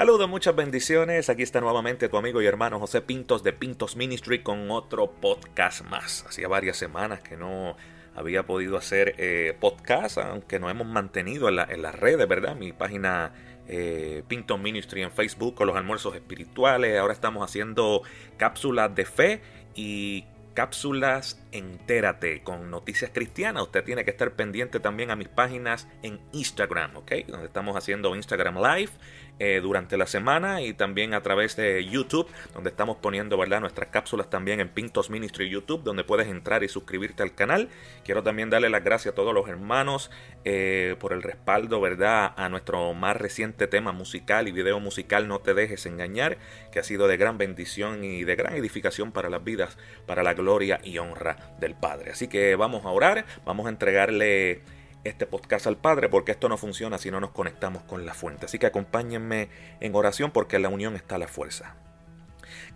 Saludos, muchas bendiciones. Aquí está nuevamente tu amigo y hermano José Pintos de Pintos Ministry con otro podcast más. Hacía varias semanas que no había podido hacer eh, podcast, aunque nos hemos mantenido en, las redes, ¿verdad? Mi página eh, Pintos Ministry en Facebook con los almuerzos espirituales. Ahora estamos haciendo cápsulas de fe y cápsulas entérate con noticias cristianas. Usted tiene que estar pendiente también a mis páginas en Instagram, ¿ok? Donde estamos haciendo Instagram Live eh, durante la semana y también a través de YouTube, donde estamos poniendo ¿verdad? nuestras cápsulas también en Pintos Ministry YouTube, donde puedes entrar y suscribirte al canal. Quiero también darle las gracias a todos los hermanos eh, por el respaldo ¿verdad? a nuestro más reciente tema musical y video musical No te dejes engañar, que ha sido de gran bendición y de gran edificación para las vidas, para la gloria y honra del Padre. Así que vamos a orar, vamos a entregarle este podcast al Padre, porque esto no funciona si no nos conectamos con la fuente. Así que acompáñenme en oración porque en la unión está la fuerza.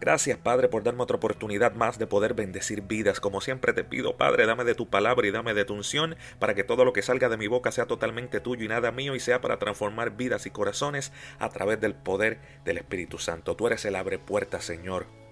Gracias, Padre, por darme otra oportunidad más de poder bendecir vidas. Como siempre te pido, Padre, dame de tu palabra y dame de tu unción para que todo lo que salga de mi boca sea totalmente tuyo y nada mío y sea para transformar vidas y corazones a través del poder del Espíritu Santo. Tú eres el abre puerta, Señor.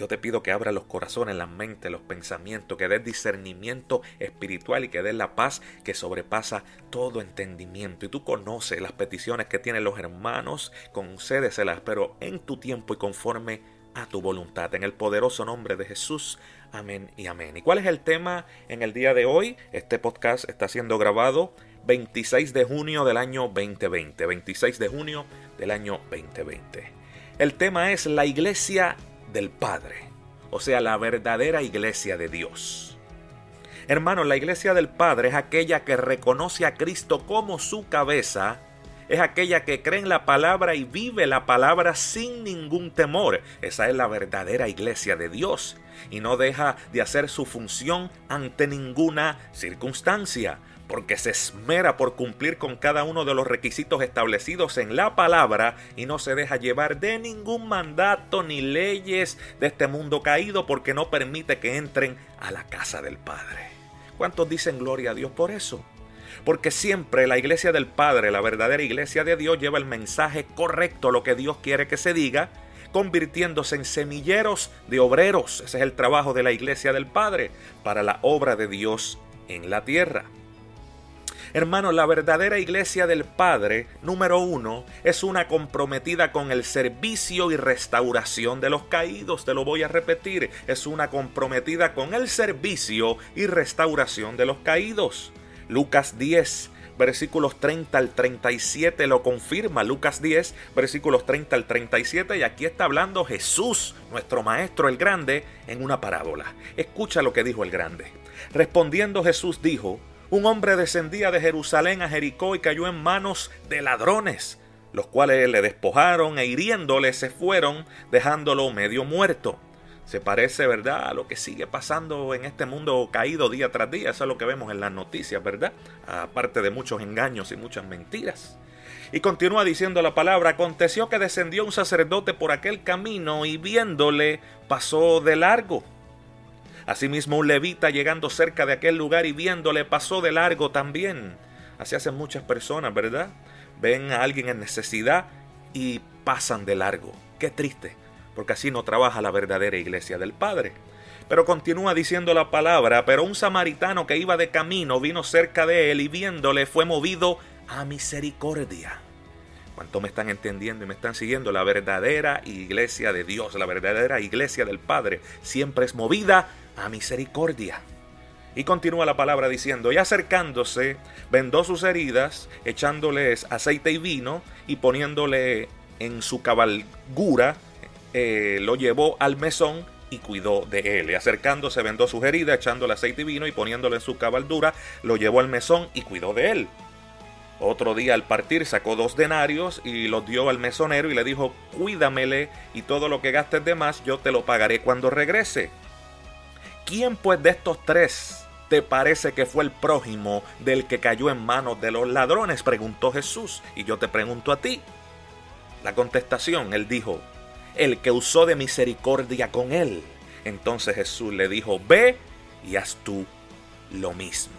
Yo te pido que abra los corazones, la mente, los pensamientos, que des discernimiento espiritual y que des la paz que sobrepasa todo entendimiento. Y tú conoces las peticiones que tienen los hermanos, concédeselas, pero en tu tiempo y conforme a tu voluntad. En el poderoso nombre de Jesús. Amén y amén. ¿Y cuál es el tema en el día de hoy? Este podcast está siendo grabado 26 de junio del año 2020. 26 de junio del año 2020. El tema es la iglesia del Padre, o sea, la verdadera iglesia de Dios. Hermanos, la iglesia del Padre es aquella que reconoce a Cristo como su cabeza, es aquella que cree en la palabra y vive la palabra sin ningún temor. Esa es la verdadera iglesia de Dios y no deja de hacer su función ante ninguna circunstancia porque se esmera por cumplir con cada uno de los requisitos establecidos en la palabra y no se deja llevar de ningún mandato ni leyes de este mundo caído porque no permite que entren a la casa del Padre. ¿Cuántos dicen gloria a Dios por eso? Porque siempre la iglesia del Padre, la verdadera iglesia de Dios, lleva el mensaje correcto, lo que Dios quiere que se diga, convirtiéndose en semilleros de obreros. Ese es el trabajo de la iglesia del Padre para la obra de Dios en la tierra. Hermano, la verdadera iglesia del Padre, número uno, es una comprometida con el servicio y restauración de los caídos. Te lo voy a repetir. Es una comprometida con el servicio y restauración de los caídos. Lucas 10, versículos 30 al 37 lo confirma. Lucas 10, versículos 30 al 37. Y aquí está hablando Jesús, nuestro Maestro el Grande, en una parábola. Escucha lo que dijo el Grande. Respondiendo Jesús dijo, un hombre descendía de Jerusalén a Jericó y cayó en manos de ladrones, los cuales le despojaron e hiriéndole se fueron, dejándolo medio muerto. Se parece, ¿verdad?, a lo que sigue pasando en este mundo caído día tras día. Eso es lo que vemos en las noticias, ¿verdad? Aparte de muchos engaños y muchas mentiras. Y continúa diciendo la palabra, aconteció que descendió un sacerdote por aquel camino y viéndole pasó de largo. Asimismo, un levita llegando cerca de aquel lugar y viéndole pasó de largo también. Así hacen muchas personas, ¿verdad? Ven a alguien en necesidad y pasan de largo. Qué triste, porque así no trabaja la verdadera iglesia del Padre. Pero continúa diciendo la palabra, pero un samaritano que iba de camino vino cerca de él y viéndole fue movido a misericordia. ¿Cuánto me están entendiendo y me están siguiendo? La verdadera iglesia de Dios, la verdadera iglesia del Padre, siempre es movida a misericordia. Y continúa la palabra diciendo, y acercándose, vendó sus heridas, echándoles aceite y vino, y poniéndole en su cabalgura, eh, lo llevó al mesón y cuidó de él. Y acercándose, vendó sus heridas, echándole aceite y vino, y poniéndole en su cabaldura, lo llevó al mesón y cuidó de él. Otro día al partir sacó dos denarios y los dio al mesonero y le dijo, cuídamele y todo lo que gastes de más yo te lo pagaré cuando regrese. ¿Quién pues de estos tres te parece que fue el prójimo del que cayó en manos de los ladrones? preguntó Jesús. Y yo te pregunto a ti. La contestación, él dijo, el que usó de misericordia con él. Entonces Jesús le dijo, ve y haz tú lo mismo.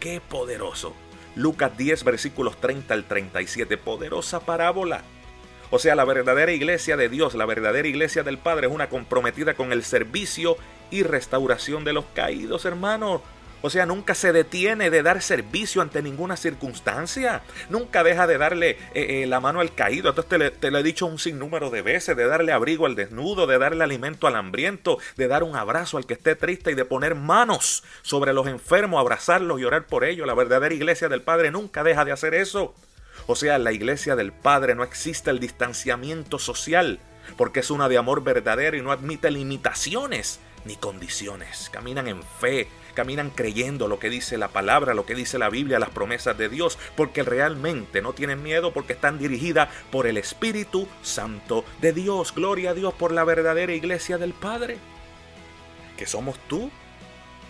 Qué poderoso. Lucas 10 versículos 30 al 37, poderosa parábola. O sea, la verdadera iglesia de Dios, la verdadera iglesia del Padre es una comprometida con el servicio y restauración de los caídos, hermano. O sea, nunca se detiene de dar servicio ante ninguna circunstancia. Nunca deja de darle eh, eh, la mano al caído. Entonces te, te lo he dicho un sinnúmero de veces, de darle abrigo al desnudo, de darle alimento al hambriento, de dar un abrazo al que esté triste y de poner manos sobre los enfermos, abrazarlos y orar por ellos. La verdadera iglesia del Padre nunca deja de hacer eso. O sea, la iglesia del Padre no existe el distanciamiento social, porque es una de amor verdadero y no admite limitaciones ni condiciones. Caminan en fe, caminan creyendo lo que dice la palabra, lo que dice la Biblia, las promesas de Dios, porque realmente no tienen miedo porque están dirigidas por el Espíritu Santo de Dios. Gloria a Dios por la verdadera iglesia del Padre. Que somos tú,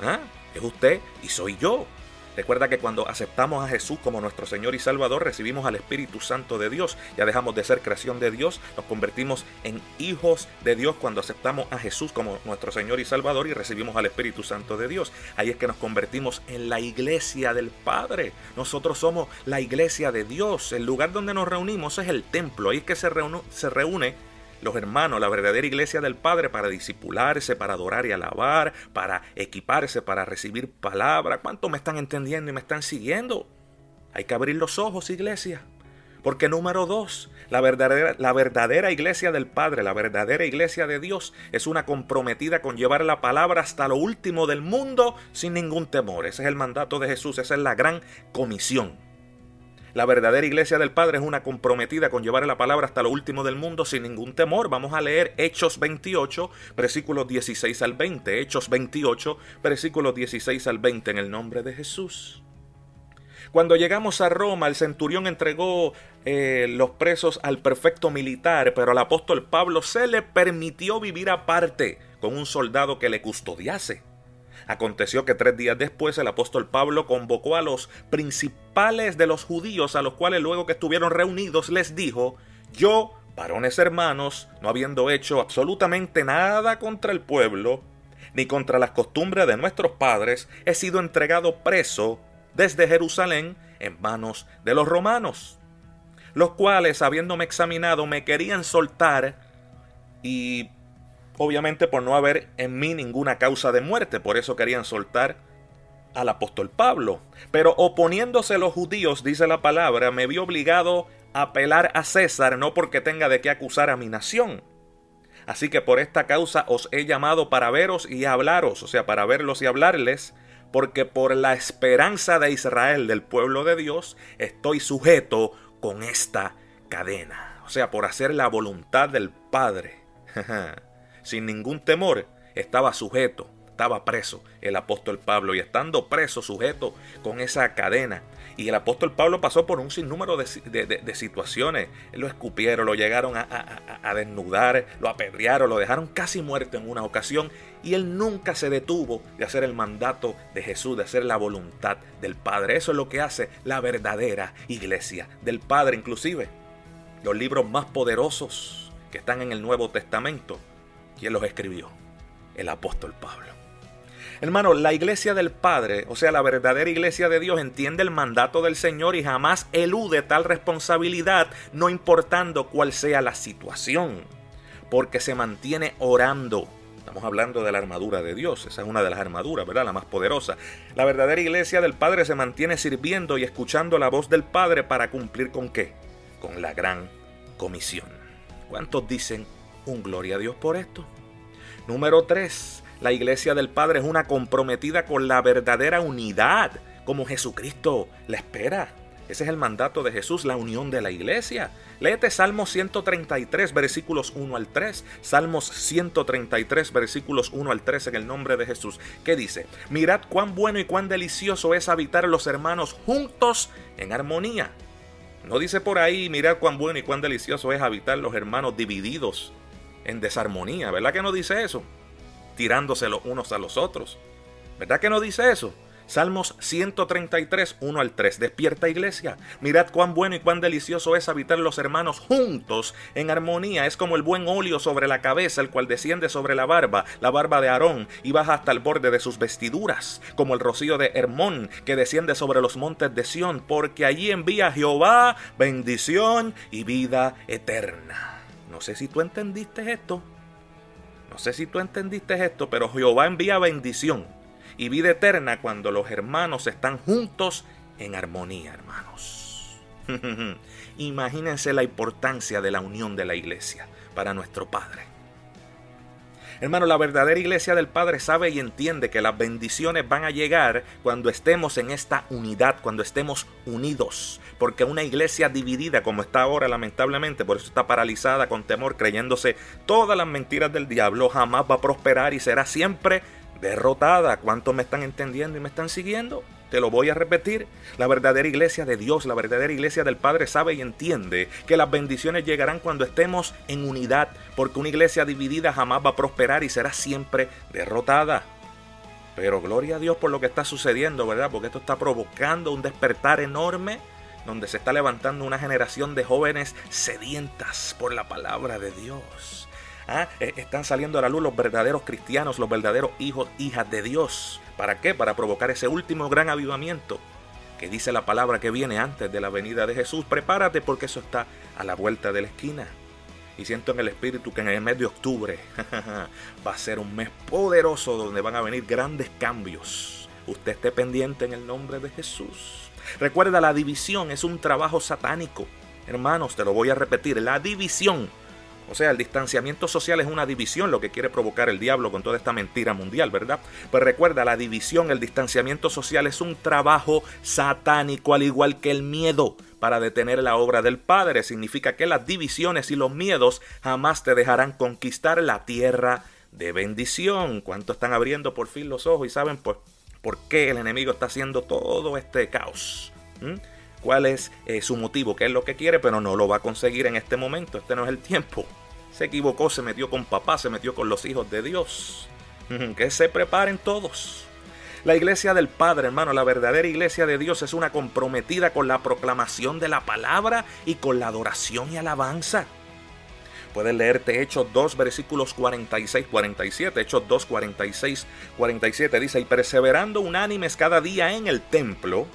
¿Ah? es usted y soy yo. Recuerda que cuando aceptamos a Jesús como nuestro Señor y Salvador, recibimos al Espíritu Santo de Dios. Ya dejamos de ser creación de Dios, nos convertimos en hijos de Dios cuando aceptamos a Jesús como nuestro Señor y Salvador y recibimos al Espíritu Santo de Dios. Ahí es que nos convertimos en la iglesia del Padre. Nosotros somos la iglesia de Dios. El lugar donde nos reunimos es el templo. Ahí es que se reúne, se reúne los hermanos, la verdadera iglesia del Padre, para disipularse, para adorar y alabar, para equiparse, para recibir palabra. ¿Cuánto me están entendiendo y me están siguiendo? Hay que abrir los ojos, iglesia. Porque número dos, la verdadera, la verdadera iglesia del Padre, la verdadera iglesia de Dios, es una comprometida con llevar la palabra hasta lo último del mundo sin ningún temor. Ese es el mandato de Jesús, esa es la gran comisión. La verdadera iglesia del Padre es una comprometida con llevar la palabra hasta lo último del mundo sin ningún temor. Vamos a leer Hechos 28, versículos 16 al 20. Hechos 28, versículos 16 al 20 en el nombre de Jesús. Cuando llegamos a Roma, el centurión entregó eh, los presos al perfecto militar, pero al apóstol Pablo se le permitió vivir aparte con un soldado que le custodiase. Aconteció que tres días después el apóstol Pablo convocó a los principales de los judíos, a los cuales luego que estuvieron reunidos les dijo, yo, varones hermanos, no habiendo hecho absolutamente nada contra el pueblo, ni contra las costumbres de nuestros padres, he sido entregado preso desde Jerusalén en manos de los romanos, los cuales, habiéndome examinado, me querían soltar y obviamente por no haber en mí ninguna causa de muerte, por eso querían soltar al apóstol Pablo. Pero oponiéndose los judíos, dice la palabra, me vi obligado a apelar a César, no porque tenga de qué acusar a mi nación. Así que por esta causa os he llamado para veros y hablaros, o sea, para verlos y hablarles, porque por la esperanza de Israel, del pueblo de Dios, estoy sujeto con esta cadena. O sea, por hacer la voluntad del Padre. sin ningún temor, estaba sujeto, estaba preso el apóstol Pablo y estando preso, sujeto con esa cadena. Y el apóstol Pablo pasó por un sinnúmero de, situaciones. Lo escupieron, lo llegaron a, desnudar, lo apedrearon, lo dejaron casi muerto en una ocasión. Y él nunca se detuvo de hacer el mandato de Jesús, de hacer la voluntad del Padre. Eso es lo que hace la verdadera iglesia del Padre. Inclusive los libros más poderosos que están en el Nuevo Testamento ¿Quién los escribió? El apóstol Pablo. Hermano, la iglesia del Padre, o sea, la verdadera iglesia de Dios, entiende el mandato del Señor y jamás elude tal responsabilidad, no importando cuál sea la situación, porque se mantiene orando. Estamos hablando de la armadura de Dios, esa es una de las armaduras, ¿verdad? La más poderosa. La verdadera iglesia del Padre se mantiene sirviendo y escuchando la voz del Padre para cumplir con qué? Con la gran comisión. ¿Cuántos dicen un gloria a Dios por esto. Número 3. La iglesia del Padre es una comprometida con la verdadera unidad, como Jesucristo la espera. Ese es el mandato de Jesús, la unión de la iglesia. Léete Salmos 133, versículos 1 al 3. Salmos 133, versículos 1 al 3 en el nombre de Jesús. ¿Qué dice? Mirad cuán bueno y cuán delicioso es habitar los hermanos juntos en armonía. No dice por ahí, mirad cuán bueno y cuán delicioso es habitar los hermanos divididos en desarmonía. ¿Verdad que no dice eso? Tirándose los unos a los otros. ¿Verdad que no dice eso? Salmos 133, 1 al 3. Despierta iglesia. Mirad cuán bueno y cuán delicioso es habitar los hermanos juntos en armonía. Es como el buen óleo sobre la cabeza, el cual desciende sobre la barba, la barba de Aarón, y baja hasta el borde de sus vestiduras, como el rocío de Hermón, que desciende sobre los montes de Sión, porque allí envía Jehová bendición y vida eterna. No sé si tú entendiste esto. No sé si tú entendiste esto, pero Jehová envía bendición y vida eterna cuando los hermanos están juntos en armonía, hermanos. Imagínense la importancia de la unión de la iglesia para nuestro Padre. Hermano, la verdadera iglesia del Padre sabe y entiende que las bendiciones van a llegar cuando estemos en esta unidad, cuando estemos unidos. Porque una iglesia dividida como está ahora lamentablemente, por eso está paralizada con temor, creyéndose todas las mentiras del diablo, jamás va a prosperar y será siempre derrotada. ¿Cuántos me están entendiendo y me están siguiendo? Te lo voy a repetir. La verdadera iglesia de Dios, la verdadera iglesia del Padre sabe y entiende que las bendiciones llegarán cuando estemos en unidad, porque una iglesia dividida jamás va a prosperar y será siempre derrotada. Pero gloria a Dios por lo que está sucediendo, ¿verdad? Porque esto está provocando un despertar enorme donde se está levantando una generación de jóvenes sedientas por la palabra de Dios ¿Ah? Eh, están saliendo a la luz los verdaderos cristianos, los verdaderos hijos, hijas de Dios. ¿Para qué? Para provocar ese último gran avivamiento que dice la palabra que viene antes de la venida de Jesús. Prepárate porque eso está a la vuelta de la esquina. Y siento en el espíritu que en el mes de octubre va a ser un mes poderoso donde van a venir grandes cambios. Usted esté pendiente en el nombre de Jesús. Recuerda, la división es un trabajo satánico. Hermanos, te lo voy a repetir, la división o sea, el distanciamiento social es una división, lo que quiere provocar el diablo con toda esta mentira mundial, ¿verdad? Pues recuerda, la división, el distanciamiento social es un trabajo satánico, al igual que el miedo para detener la obra del Padre. Significa que las divisiones y los miedos jamás te dejarán conquistar la tierra de bendición. ¿Cuánto están abriendo por fin los ojos y saben por, por qué el enemigo está haciendo todo este caos? ¿Mm? Cuál es eh, su motivo, qué es lo que quiere, pero no lo va a conseguir en este momento. Este no es el tiempo. Se equivocó, se metió con papá, se metió con los hijos de Dios. Que se preparen todos. La iglesia del Padre, hermano, la verdadera iglesia de Dios es una comprometida con la proclamación de la palabra y con la adoración y alabanza. Puedes leerte Hechos 2, versículos 46, 47. Hechos 2, 46, 47 dice, y perseverando unánimes cada día en el templo,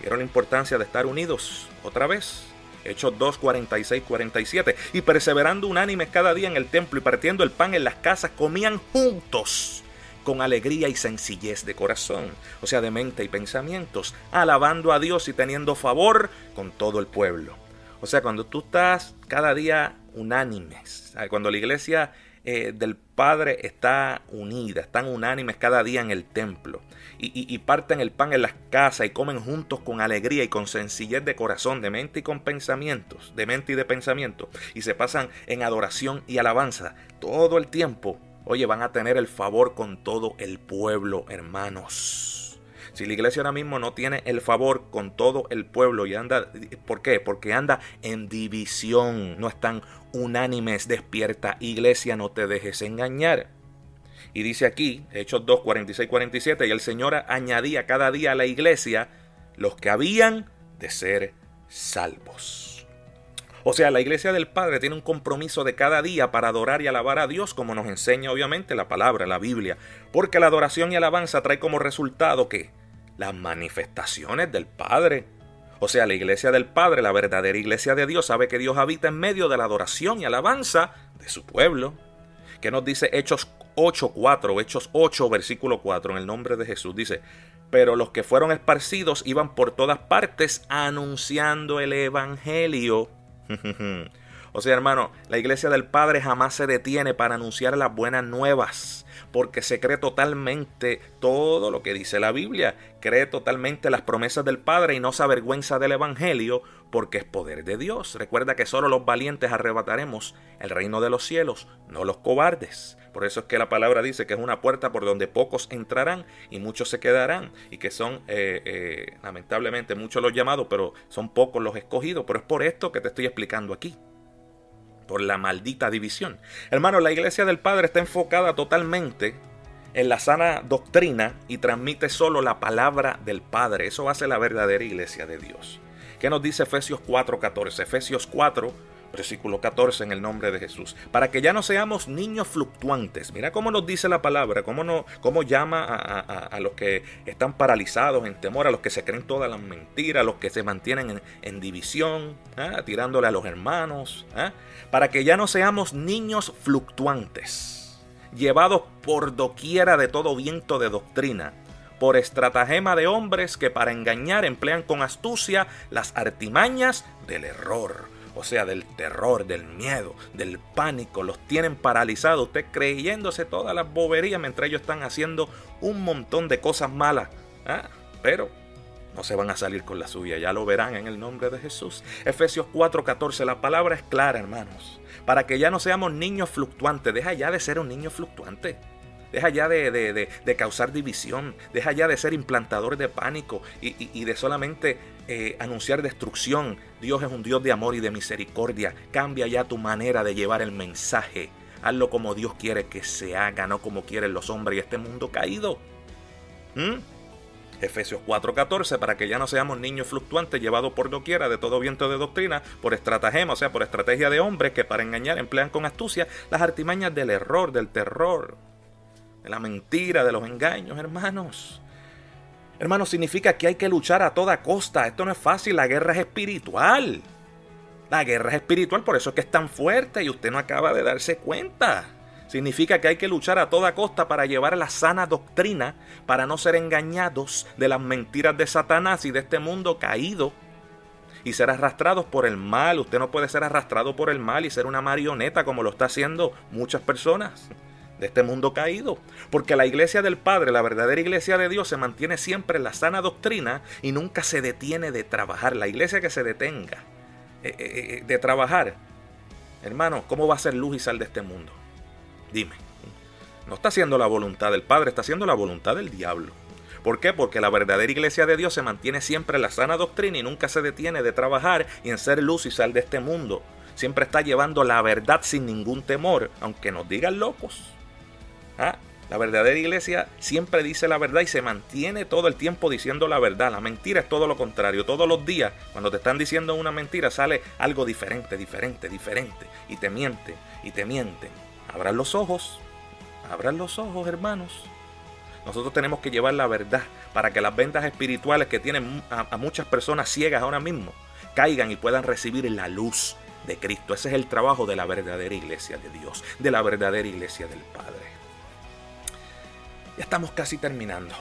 Vieron la importancia de estar unidos otra vez. Hechos 2, 46, 47. Y perseverando unánimes cada día en el templo y partiendo el pan en las casas, comían juntos con alegría y sencillez de corazón, o sea, de mente y pensamientos, alabando a Dios y teniendo favor con todo el pueblo. O sea, cuando tú estás cada día unánimes, cuando la iglesia eh, del Padre está unida, están unánimes cada día en el templo y, parten el pan en las casas y comen juntos con alegría y con sencillez de corazón, de mente y con pensamientos, de mente y de pensamiento, y se pasan en adoración y alabanza todo el tiempo. Oye, van a tener el favor con todo el pueblo, hermanos. Si la iglesia ahora mismo no tiene el favor con todo el pueblo y anda, ¿por qué? Porque anda en división, no están unánimes, despierta iglesia, no te dejes engañar. Y dice aquí, Hechos 2, 46, 47, y el Señor añadía cada día a la iglesia los que habían de ser salvos. O sea, la iglesia del Padre tiene un compromiso de cada día para adorar y alabar a Dios, como nos enseña obviamente la palabra, la Biblia, porque la adoración y alabanza trae como resultado que las manifestaciones del Padre, o sea, la iglesia del Padre, la verdadera iglesia de Dios, sabe que Dios habita en medio de la adoración y alabanza de su pueblo. Que nos dice Hechos 8, 4, Hechos 8, versículo 4, en el nombre de Jesús. Dice, pero los que fueron esparcidos iban por todas partes anunciando el Evangelio. O sea, hermano, la iglesia del Padre jamás se detiene para anunciar las buenas nuevas, porque se cree totalmente todo lo que dice la Biblia, cree totalmente las promesas del Padre y no se avergüenza del Evangelio, porque es poder de Dios. Recuerda que solo los valientes arrebataremos el reino de los cielos, no los cobardes. Por eso es que la palabra dice que es una puerta por donde pocos entrarán y muchos se quedarán, y que son, eh, eh, lamentablemente, muchos los llamados, pero son pocos los escogidos. Pero es por esto que te estoy explicando aquí por la maldita división. Hermano, la iglesia del Padre está enfocada totalmente en la sana doctrina y transmite solo la palabra del Padre. Eso hace la verdadera iglesia de Dios. ¿Qué nos dice Efesios 4:14? Efesios 4 versículo 14 en el nombre de Jesús, para que ya no seamos niños fluctuantes. Mira cómo nos dice la palabra, cómo, no, cómo llama a, los que están paralizados en temor, a los que se creen todas las mentiras, a los que se mantienen en, división, ¿ah? tirándole a los hermanos, ¿ah? para que ya no seamos niños fluctuantes, llevados por doquiera de todo viento de doctrina por estratagema de hombres que para engañar emplean con astucia las artimañas del error o sea, del terror, del miedo, del pánico, los tienen paralizados, usted creyéndose todas las boberías mientras ellos están haciendo un montón de cosas malas. ¿ah? Pero no se van a salir con la suya, ya lo verán en el nombre de Jesús. Efesios 4:14, la palabra es clara, hermanos, para que ya no seamos niños fluctuantes, deja ya de ser un niño fluctuante. Deja ya de, causar división, deja ya de ser implantador de pánico y, de solamente eh, anunciar destrucción. Dios es un Dios de amor y de misericordia. Cambia ya tu manera de llevar el mensaje. Hazlo como Dios quiere que se haga, no como quieren los hombres y este mundo caído. ¿Mm? Efesios 4:14, para que ya no seamos niños fluctuantes llevados por doquiera de todo viento de doctrina, por estratagema, o sea, por estrategia de hombres que para engañar emplean con astucia las artimañas del error, del terror, de la mentira, de los engaños, hermanos. Hermanos, significa que hay que luchar a toda costa. Esto no es fácil, la guerra es espiritual. La guerra es espiritual, por eso es que es tan fuerte y usted no acaba de darse cuenta. Significa que hay que luchar a toda costa para llevar la sana doctrina, para no ser engañados de las mentiras de Satanás y de este mundo caído y ser arrastrados por el mal. Usted no puede ser arrastrado por el mal y ser una marioneta como lo está haciendo muchas personas de este mundo caído. Porque la iglesia del Padre, la verdadera iglesia de Dios, se mantiene siempre en la sana doctrina y nunca se detiene de trabajar. La iglesia que se detenga eh, eh, eh, de trabajar, hermano, ¿cómo va a ser luz y sal de este mundo? Dime. No está haciendo la voluntad del Padre, está haciendo la voluntad del diablo. ¿Por qué? Porque la verdadera iglesia de Dios se mantiene siempre en la sana doctrina y nunca se detiene de trabajar y en ser luz y sal de este mundo. Siempre está llevando la verdad sin ningún temor, aunque nos digan locos. ¿Ah? La verdadera iglesia siempre dice la verdad y se mantiene todo el tiempo diciendo la verdad. La mentira es todo lo contrario. Todos los días, cuando te están diciendo una mentira, sale algo diferente, diferente, diferente. Y te miente, y te mienten. Abran los ojos. Abran los ojos, hermanos. Nosotros tenemos que llevar la verdad para que las ventas espirituales que tienen a muchas personas ciegas ahora mismo caigan y puedan recibir la luz de Cristo. Ese es el trabajo de la verdadera iglesia de Dios, de la verdadera iglesia del Padre. Ya estamos casi terminando.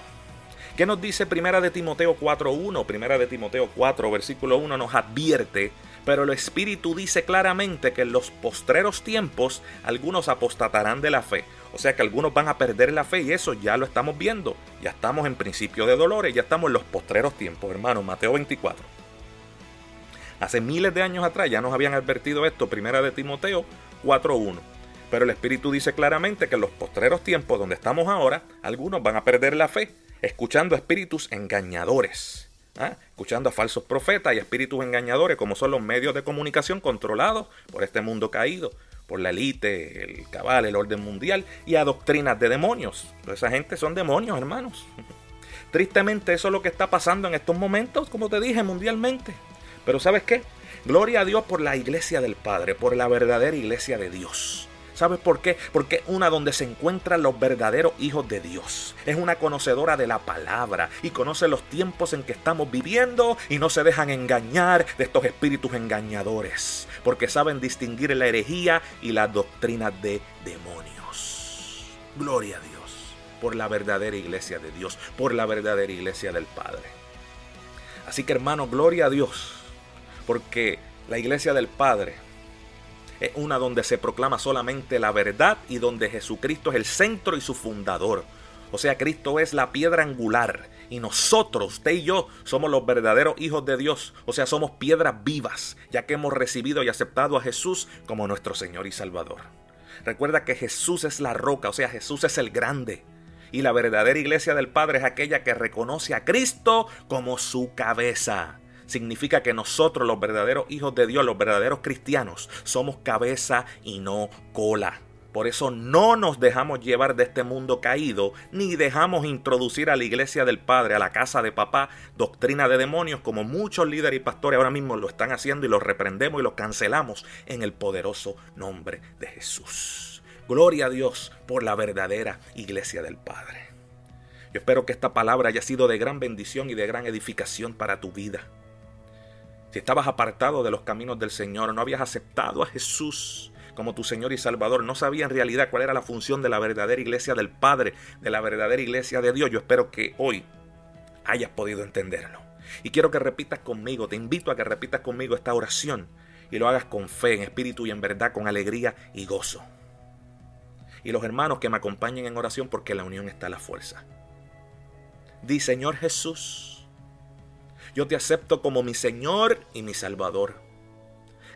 ¿Qué nos dice Primera de Timoteo 4.1? Primera de Timoteo 4, versículo 1 nos advierte, pero el Espíritu dice claramente que en los postreros tiempos algunos apostatarán de la fe. O sea que algunos van a perder la fe y eso ya lo estamos viendo. Ya estamos en principio de dolores, ya estamos en los postreros tiempos, hermano. Mateo 24. Hace miles de años atrás ya nos habían advertido esto, Primera de Timoteo 4.1. Pero el Espíritu dice claramente que en los postreros tiempos donde estamos ahora, algunos van a perder la fe, escuchando a espíritus engañadores, ¿ah? escuchando a falsos profetas y espíritus engañadores, como son los medios de comunicación controlados por este mundo caído, por la élite, el cabal, el orden mundial y a doctrinas de demonios. esa gente son demonios, hermanos. Tristemente eso es lo que está pasando en estos momentos, como te dije, mundialmente. Pero ¿sabes qué? Gloria a Dios por la iglesia del Padre, por la verdadera iglesia de Dios. ¿Sabes por qué? Porque es una donde se encuentran los verdaderos hijos de Dios. Es una conocedora de la palabra y conoce los tiempos en que estamos viviendo y no se dejan engañar de estos espíritus engañadores, porque saben distinguir la herejía y la doctrina de demonios. Gloria a Dios por la verdadera iglesia de Dios, por la verdadera iglesia del Padre. Así que hermano, gloria a Dios, porque la iglesia del Padre Es una donde se proclama solamente la verdad y donde Jesucristo es el centro y su fundador. O sea, Cristo es la piedra angular y nosotros, usted y yo, somos los verdaderos hijos de Dios. O sea, somos piedras vivas, ya que hemos recibido y aceptado a Jesús como nuestro Señor y Salvador. Recuerda que Jesús es la roca, o sea, Jesús es el grande. Y la verdadera iglesia del Padre es aquella que reconoce a Cristo como su cabeza. Significa que nosotros, los verdaderos hijos de Dios, los verdaderos cristianos, somos cabeza y no cola. Por eso no nos dejamos llevar de este mundo caído, ni dejamos introducir a la iglesia del Padre, a la casa de papá, doctrina de demonios, como muchos líderes y pastores ahora mismo lo están haciendo y los reprendemos y los cancelamos en el poderoso nombre de Jesús. Gloria a Dios por la verdadera iglesia del Padre. Yo espero que esta palabra haya sido de gran bendición y de gran edificación para tu vida. Si estabas apartado de los caminos del Señor, no habías aceptado a Jesús como tu Señor y Salvador, no sabía en realidad cuál era la función de la verdadera iglesia del Padre, de la verdadera iglesia de Dios. Yo espero que hoy hayas podido entenderlo. Y quiero que repitas conmigo, te invito a que repitas conmigo esta oración y lo hagas con fe, en espíritu y en verdad, con alegría y gozo. Y los hermanos que me acompañen en oración porque la unión está a la fuerza. Di Señor Jesús, yo te acepto como mi Señor y mi Salvador.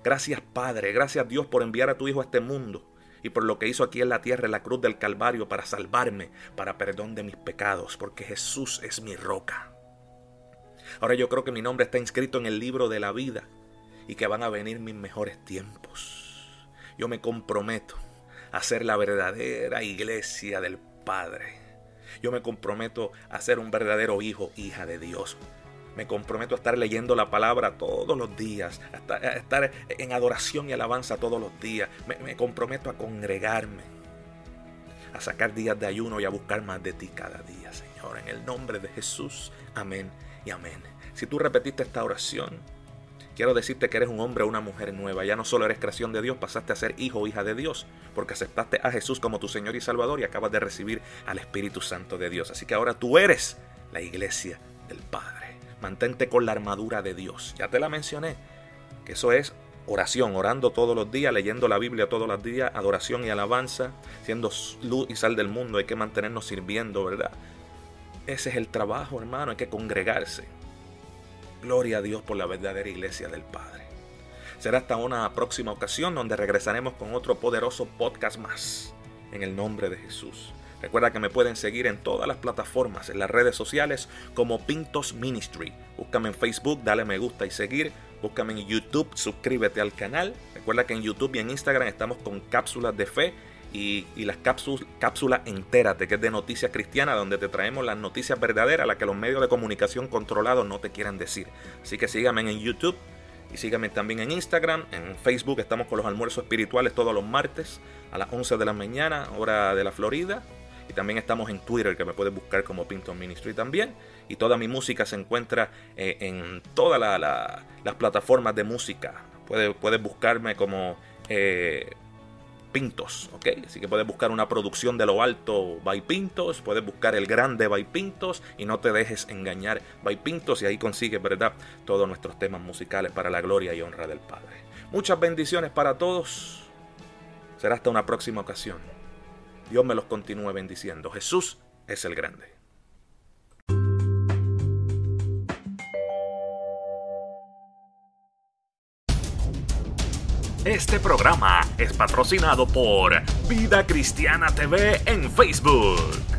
Gracias Padre, gracias Dios por enviar a tu Hijo a este mundo y por lo que hizo aquí en la tierra en la cruz del Calvario para salvarme, para perdón de mis pecados, porque Jesús es mi roca. Ahora yo creo que mi nombre está inscrito en el libro de la vida y que van a venir mis mejores tiempos. Yo me comprometo a ser la verdadera iglesia del Padre. Yo me comprometo a ser un verdadero hijo, hija de Dios. Me comprometo a estar leyendo la palabra todos los días, a estar en adoración y alabanza todos los días. Me, comprometo a congregarme, a sacar días de ayuno y a buscar más de ti cada día, Señor. En el nombre de Jesús, amén y amén. Si tú repetiste esta oración, quiero decirte que eres un hombre o una mujer nueva. Ya no solo eres creación de Dios, pasaste a ser hijo o hija de Dios, porque aceptaste a Jesús como tu Señor y Salvador y acabas de recibir al Espíritu Santo de Dios. Así que ahora tú eres la iglesia del Padre mantente con la armadura de Dios. Ya te la mencioné, que eso es oración, orando todos los días, leyendo la Biblia todos los días, adoración y alabanza, siendo luz y sal del mundo, hay que mantenernos sirviendo, ¿verdad? Ese es el trabajo, hermano, hay que congregarse. Gloria a Dios por la verdadera iglesia del Padre. Será hasta una próxima ocasión donde regresaremos con otro poderoso podcast más. En el nombre de Jesús. Recuerda que me pueden seguir en todas las plataformas, en las redes sociales como Pintos Ministry. Búscame en Facebook, dale me gusta y seguir. Búscame en YouTube, suscríbete al canal. Recuerda que en YouTube y en Instagram estamos con cápsulas de fe y, las cápsulas, cápsulas Entérate, que es de noticias cristianas, donde te traemos las noticias verdaderas, las que los medios de comunicación controlados no te quieran decir. Así que síganme en YouTube y síganme también en Instagram, en Facebook estamos con los almuerzos espirituales todos los martes a las 11 de la mañana, hora de la Florida. También estamos en Twitter, que me puedes buscar como Pinton Ministry también. Y toda mi música se encuentra eh, en todas las plataformas de música. Puedes, puedes buscarme como eh, Pintos, ¿ok? Así que puedes buscar una producción de lo alto by Pintos, puedes buscar el grande by Pintos y no te dejes engañar by Pintos y ahí consigues, ¿verdad? Todos nuestros temas musicales para la gloria y honra del Padre. Muchas bendiciones para todos. Será hasta una próxima ocasión. Dios me los continúe bendiciendo. Jesús es el grande. Este programa es patrocinado por Vida Cristiana TV en Facebook.